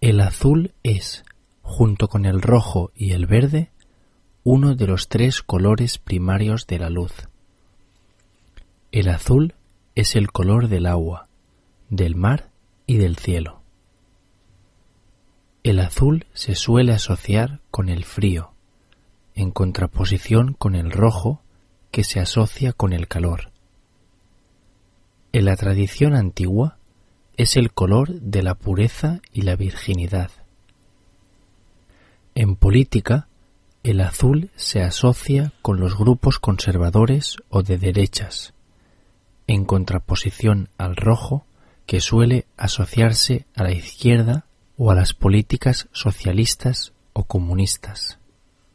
El azul es, junto con el rojo y el verde, uno de los tres colores primarios de la luz. El azul es el color del agua, del mar y del cielo. El azul se suele asociar con el frío, en contraposición con el rojo que se asocia con el calor. En la tradición antigua es el color de la pureza y la virginidad. En política, el azul se asocia con los grupos conservadores o de derechas, en contraposición al rojo que suele asociarse a la izquierda o a las políticas socialistas o comunistas.